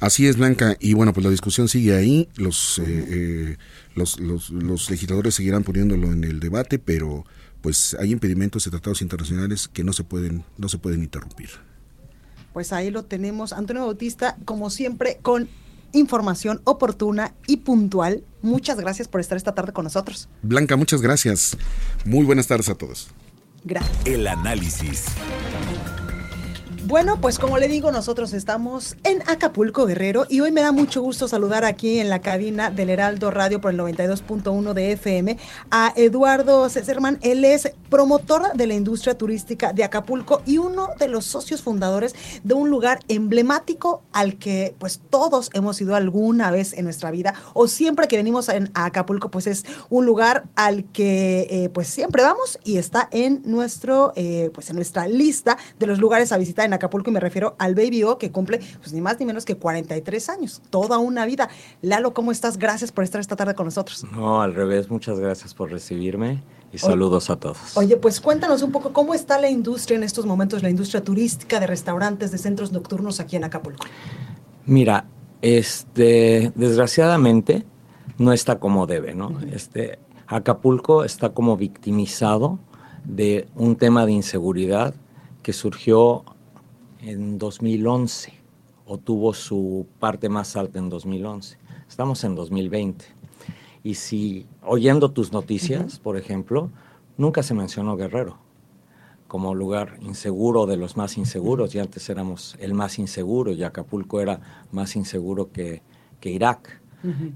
Así es, Blanca, y bueno, pues la discusión sigue ahí, los, eh, eh, los, los, los, legisladores seguirán poniéndolo en el debate, pero pues hay impedimentos de tratados internacionales que no se pueden, no se pueden interrumpir. Pues ahí lo tenemos, Antonio Bautista, como siempre, con información oportuna y puntual. Muchas gracias por estar esta tarde con nosotros. Blanca, muchas gracias. Muy buenas tardes a todos. Gracias. El análisis. Bueno, pues como le digo, nosotros estamos en Acapulco Guerrero y hoy me da mucho gusto saludar aquí en la cabina del Heraldo Radio por el 92.1 de FM a Eduardo Cesarman. Él es promotor de la industria turística de Acapulco y uno de los socios fundadores de un lugar emblemático al que pues todos hemos ido alguna vez en nuestra vida o siempre que venimos a Acapulco pues es un lugar al que eh, pues siempre vamos y está en nuestro eh, pues en nuestra lista de los lugares a visitar en Acapulco y me refiero al Baby O que cumple pues ni más ni menos que 43 años, toda una vida. Lalo, ¿cómo estás? Gracias por estar esta tarde con nosotros. No, al revés, muchas gracias por recibirme y saludos a todos. Oye, pues cuéntanos un poco cómo está la industria en estos momentos, la industria turística de restaurantes, de centros nocturnos aquí en Acapulco. Mira, este, desgraciadamente no está como debe, ¿no? Este, Acapulco está como victimizado de un tema de inseguridad que surgió en 2011 o tuvo su parte más alta en 2011. Estamos en 2020. Y si oyendo tus noticias, por ejemplo, nunca se mencionó Guerrero como lugar inseguro de los más inseguros, y antes éramos el más inseguro, y Acapulco era más inseguro que, que Irak.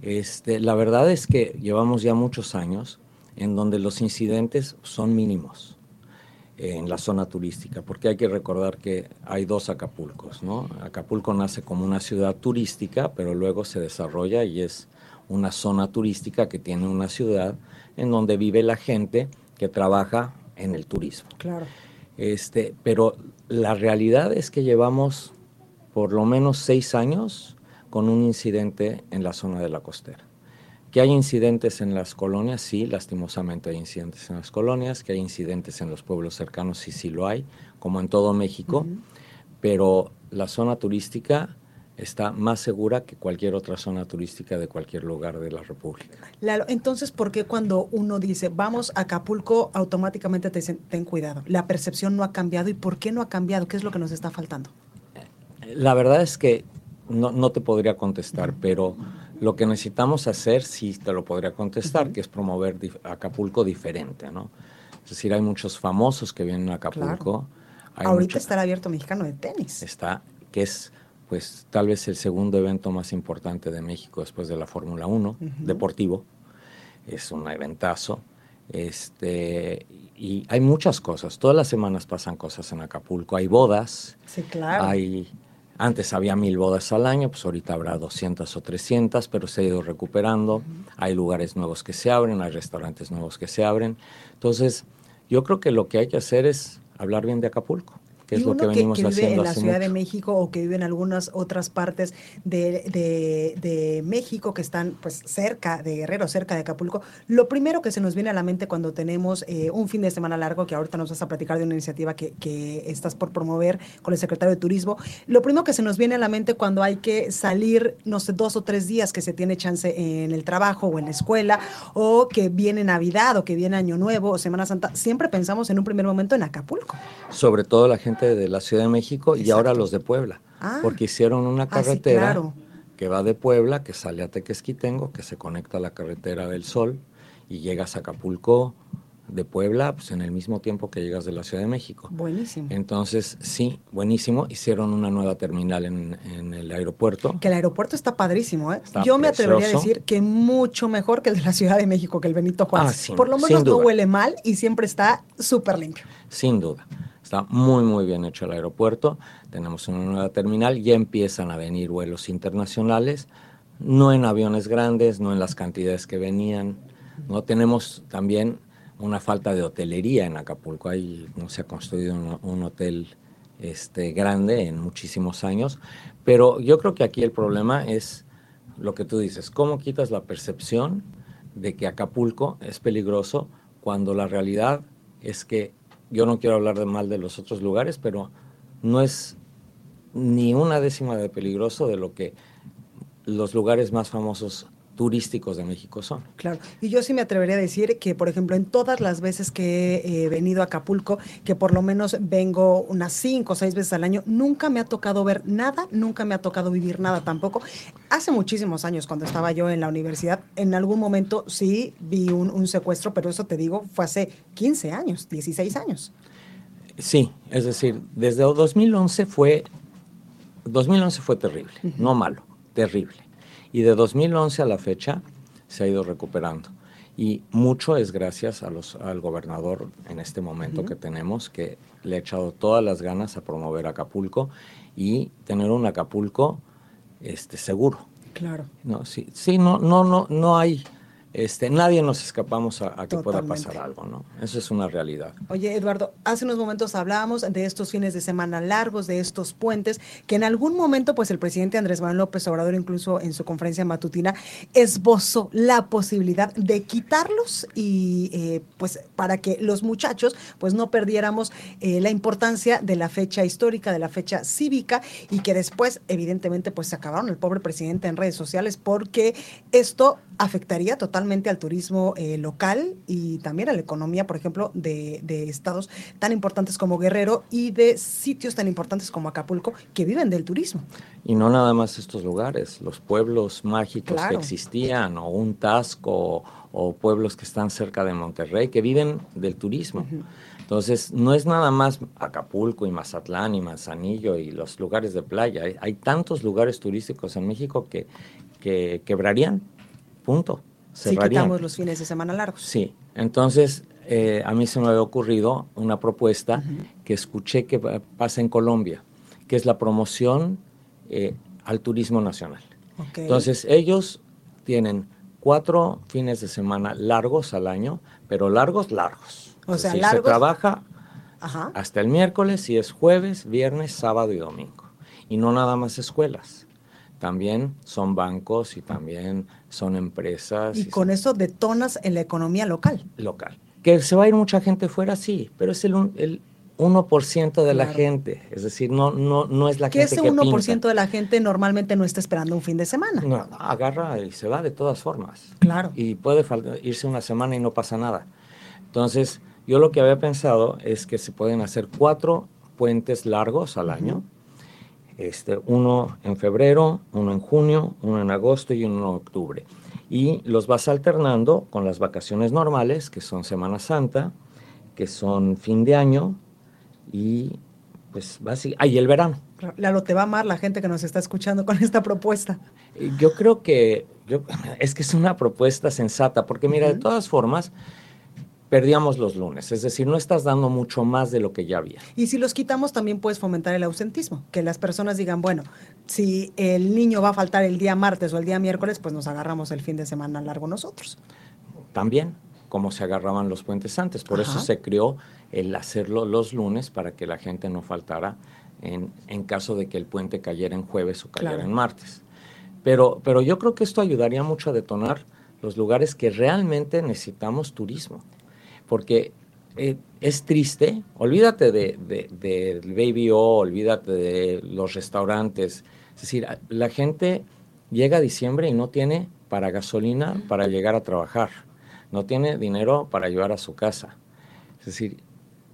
este, la verdad es que llevamos ya muchos años en donde los incidentes son mínimos en la zona turística, porque hay que recordar que hay dos Acapulcos, ¿no? Acapulco nace como una ciudad turística, pero luego se desarrolla y es una zona turística que tiene una ciudad en donde vive la gente que trabaja en el turismo. Claro. Este, pero la realidad es que llevamos por lo menos seis años con un incidente en la zona de la costera. Que hay incidentes en las colonias, sí, lastimosamente hay incidentes en las colonias, que hay incidentes en los pueblos cercanos, sí, sí lo hay, como en todo México, pero la zona turística está más segura que cualquier otra zona turística de cualquier lugar de la República. entonces, ¿por qué cuando uno dice vamos a Acapulco, automáticamente te dicen ten cuidado? La percepción no ha cambiado y ¿por qué no ha cambiado? ¿Qué es lo que nos está faltando? La verdad es que no, no te podría contestar, pero lo que necesitamos hacer, sí te lo podría contestar, que es promover Acapulco diferente, ¿no? Es decir, hay muchos famosos que vienen a Acapulco. Ahorita está el abierto mexicano de tenis. Está, que es pues tal vez el segundo evento más importante de México después de la Fórmula 1, deportivo. Es un eventazo. Este, y hay muchas cosas. Todas las semanas pasan cosas en Acapulco. Hay bodas. Sí, claro. Hay antes había mil bodas al año, pues ahorita habrá 200 o 300, pero se ha ido recuperando. Hay lugares nuevos que se abren, hay restaurantes nuevos que se abren. Entonces, yo creo que lo que hay que hacer es hablar bien de Acapulco. Que es lo que venimos que, que vive haciendo en la Ciudad de México o que vive en algunas otras partes de, de, de, México que están pues cerca de Guerrero, cerca de Acapulco, lo primero que se nos viene a la mente cuando tenemos eh, un fin de semana largo, que ahorita nos vas a platicar de una iniciativa que, que estás por promover con el secretario de Turismo, lo primero que se nos viene a la mente cuando hay que salir, no sé, dos o tres días que se tiene chance en el trabajo o en la escuela, o que viene Navidad o que viene Año Nuevo o Semana Santa, siempre pensamos en un primer momento en Acapulco. Sobre todo la gente de la Ciudad de México y ahora los de Puebla, Ah. porque hicieron una Ah, sí, carretera claro. que va de Puebla, que sale a Tequesquitengo, que se conecta a la carretera del Sol y llegas a Acapulco de Puebla pues, en el mismo tiempo que llegas de la Ciudad de México. Buenísimo. Entonces, sí, buenísimo. Hicieron una nueva terminal en, en el aeropuerto. Que el aeropuerto está padrísimo, ¿eh? Está Yo me atrevería a decir que mucho mejor que el de la Ciudad de México, que el Benito Juárez. Ah, Por lo menos no duda. huele mal y siempre está súper limpio. Sin duda. Está muy, muy bien hecho el aeropuerto. Tenemos una nueva terminal. Ya empiezan a venir vuelos internacionales. No en aviones grandes, no en las cantidades que venían. No tenemos también una falta de hotelería en Acapulco. Ahí no se ha construido un, hotel este, grande en muchísimos años. Pero yo creo que aquí el problema es lo que tú dices. ¿Cómo quitas la percepción de que Acapulco es peligroso cuando la realidad es que yo no quiero hablar de mal de los otros lugares, pero no es ni una décima de peligroso de lo que los lugares más famosos turísticos de México son. Claro, y yo sí me atrevería a decir que, por ejemplo, en todas las veces que he eh, venido a Acapulco, que por lo menos vengo unas cinco o seis veces al año, nunca me ha tocado ver nada, nunca me ha tocado vivir nada tampoco. Hace muchísimos años, cuando estaba yo en la universidad, en algún momento sí vi un, un secuestro, pero eso te digo, fue hace 15 años, 16 años. Sí, es decir, desde 2011 fue 2011 fue terrible, no malo, terrible. Y de 2011 a la fecha se ha ido recuperando. Y mucho es gracias a los, al gobernador en este momento que tenemos, que le ha echado todas las ganas a promover Acapulco y tener un Acapulco este, seguro. Claro. No, sí, sí, no, no, no, no hay, este, nadie nos escapamos a, a que pueda pasar algo, ¿no? Eso es una realidad. Oye, Eduardo, hace unos momentos hablábamos de estos fines de semana largos, de estos puentes, que en algún momento, pues el presidente Andrés Manuel López Obrador, incluso en su conferencia matutina, esbozó la posibilidad de quitarlos y eh, pues para que los muchachos pues no perdiéramos eh, la importancia de la fecha histórica, de la fecha cívica y que después, evidentemente, pues se acabaron el pobre presidente en redes sociales porque esto afectaría totalmente al turismo eh, local y también a la economía, por ejemplo, de, de estados tan importantes como Guerrero y de sitios tan importantes como Acapulco que viven del turismo. Y no nada más estos lugares, los pueblos mágicos Claro. que existían, o un Tasco, o, pueblos que están cerca de Monterrey, que viven del turismo. Entonces, no es nada más Acapulco y Mazatlán y Manzanillo y los lugares de playa. Hay, hay tantos lugares turísticos en México que, que quebrarían, punto. Si Cerrarían. quitamos los fines de semana largos. Sí, entonces eh, a mí se me había ocurrido una propuesta que escuché que pa- pasa en Colombia, que es la promoción eh, al turismo nacional. Entonces ellos tienen cuatro fines de semana largos al año, pero largos, largos. O sea, decir, largos- Se trabaja Ajá. hasta el miércoles y es jueves, viernes, sábado y domingo. Y no nada más escuelas. También son bancos y también son empresas Y con eso detonas en la economía local. local. Que se va a ir mucha gente fuera, sí, pero es el, el 1% de la gente. Es decir, no, no, no es la Que gente ese que 1% pinta. de la gente normalmente no está esperando un fin de semana. No, agarra y se va de todas formas. Claro. Y puede irse una semana y no pasa nada. Entonces, yo lo que había pensado es que se pueden hacer cuatro puentes largos al año. Este, uno en febrero, uno en junio, uno en agosto y uno en octubre. Y los vas alternando con las vacaciones normales, que son Semana Santa, que son fin de año y pues basi- ah, y el verano. Claro, Lalo, te va a amar la gente que nos está escuchando con esta propuesta. Yo creo que yo- es que es una propuesta sensata, porque mira, de todas formas, perdíamos los lunes, es decir, no estás dando mucho más de lo que ya había. Y si los quitamos, también puedes fomentar el ausentismo, que las personas digan, bueno, si el niño va a faltar el día martes o el día miércoles, pues nos agarramos el fin de semana largo nosotros. También, como se agarraban los puentes antes. Por eso se creó el hacerlo los lunes para que la gente no faltara en, en caso de que el puente cayera en jueves o cayera Claro. en martes. Pero, pero yo creo que esto ayudaría mucho a detonar los lugares que realmente necesitamos turismo. Porque eh, es triste, olvídate de, de- del Baby O, olvídate de los restaurantes. Es decir, la gente llega a diciembre y no tiene para gasolina para llegar a trabajar. No tiene dinero para llevar a su casa. Es decir,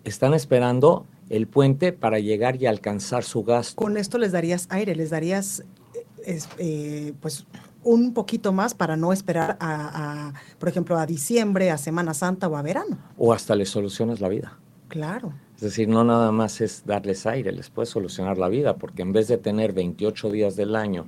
están esperando el puente para llegar y alcanzar su gasto. Con esto les darías aire, les darías eh, es- eh, pues un poquito más para no esperar a, a, por ejemplo, a diciembre, a Semana Santa o a verano. O hasta les solucionas la vida. Claro. Es decir, no nada más es darles aire, les puedes solucionar la vida, porque en vez de tener 28 días del año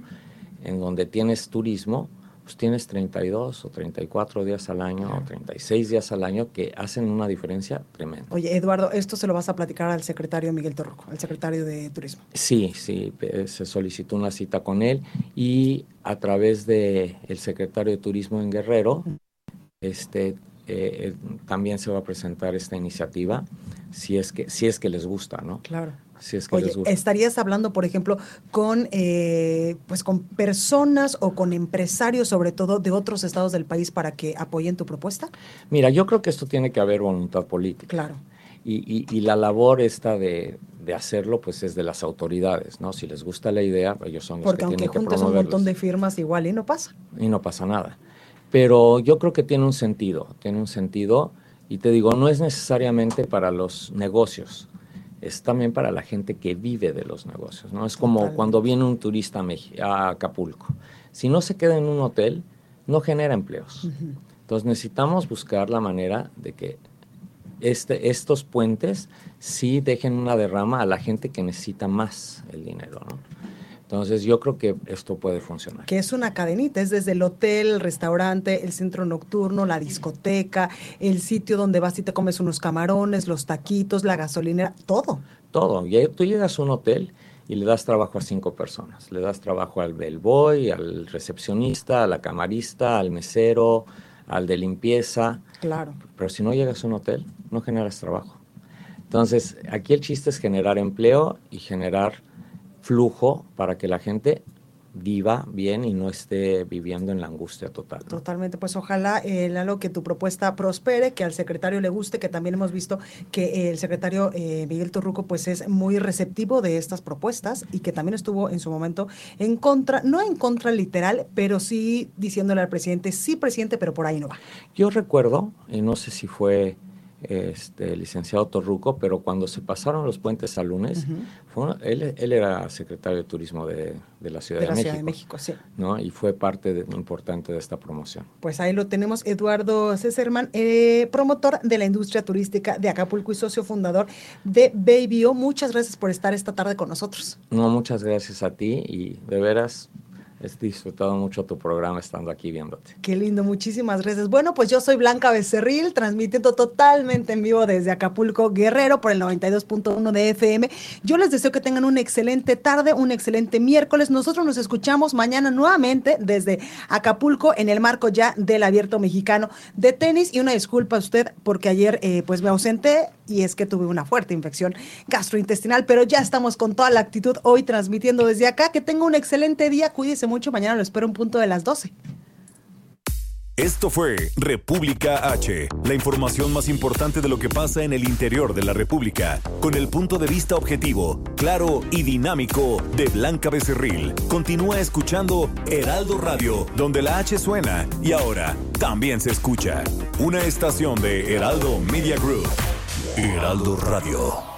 en donde tienes turismo, pues tienes 32 o 34 días al año o 36 días al año que hacen una diferencia tremenda. Oye, Eduardo, esto se lo vas a platicar al secretario Miguel Torruco, al secretario de Turismo. Sí, sí, se solicitó una cita con él y a través de el secretario de Turismo en Guerrero, este, eh, eh, también se va a presentar esta iniciativa, si es que, si es que les gusta, ¿no? Claro. Si es que Oye, les gusta. ¿estarías hablando, por ejemplo, con, eh, pues con personas o con empresarios, sobre todo de otros estados del país, para que apoyen tu propuesta? Mira, yo creo que esto tiene que haber voluntad política. Claro. Y, y- y la labor esta de, de hacerlo, pues es de las autoridades, ¿no? Si les gusta la idea, ellos son los Porque que aunque tienen que juntes un montón de firmas, igual y no pasa. y no pasa nada. Pero yo creo que tiene un sentido, tiene un sentido y te digo, no es necesariamente para los negocios, es también para la gente que vive de los negocios, ¿no? Es como Totalmente. cuando viene un turista a Acapulco. Si no se queda en un hotel, no genera empleos. Entonces necesitamos buscar la manera de que este, estos puentes sí dejen una derrama a la gente que necesita más el dinero, ¿no? Entonces yo creo que esto puede funcionar. Que es una cadenita, es desde el hotel, el restaurante, el centro nocturno, la discoteca, el sitio donde vas y te comes unos camarones, los taquitos, la gasolinera, todo. Todo. Y tú llegas a un hotel y le das trabajo a cinco personas. Le das trabajo al bellboy, al recepcionista, a la camarista, al mesero, al de limpieza. Claro. Pero si no llegas a un hotel, no generas trabajo. Entonces, aquí el chiste es generar empleo y generar flujo para que la gente viva bien y no esté viviendo en la angustia total. ¿no? Totalmente, pues ojalá, eh, Lalo, que tu propuesta prospere, que al secretario le guste, que también hemos visto que el secretario eh, Miguel Torruco pues es muy receptivo de estas propuestas y que también estuvo en su momento en contra, no en contra literal, pero sí diciéndole al presidente, sí presidente, pero por ahí no va. Yo recuerdo, y no sé si fue este, licenciado Torruco, pero cuando se pasaron los puentes a lunes, fue él, él era secretario de Turismo de, de la Ciudad De de, la México. Ciudad de México, sí. ¿no? Y fue parte de- importante de esta promoción. Pues ahí lo tenemos, Eduardo Césarman, eh, promotor de la industria turística de Acapulco y socio fundador de Babyo. Muchas gracias por estar esta tarde con nosotros. No, muchas gracias a ti y de veras he disfrutado mucho tu programa estando aquí viéndote. Qué lindo, muchísimas gracias. Bueno, pues yo soy Blanca Becerril, transmitiendo totalmente en vivo desde Acapulco Guerrero por el 92.1 de FM. Yo les deseo que tengan una excelente tarde, un excelente miércoles. Nosotros nos escuchamos mañana nuevamente desde Acapulco en el marco ya del abierto mexicano de tenis. Y una disculpa a usted porque ayer eh, pues me ausenté y es que tuve una fuerte infección gastrointestinal, pero ya estamos con toda la actitud hoy transmitiendo desde acá. Que tenga un excelente día, cuídese mucho. Mañana lo espero un punto de las 12. Esto fue República H, la información más importante de lo que pasa en el interior de la República, con el punto de vista objetivo, claro y dinámico de Blanca Becerril. Continúa escuchando Heraldo Radio, donde la H suena y ahora también se escucha. Una estación de Heraldo Media Group. Heraldo Radio.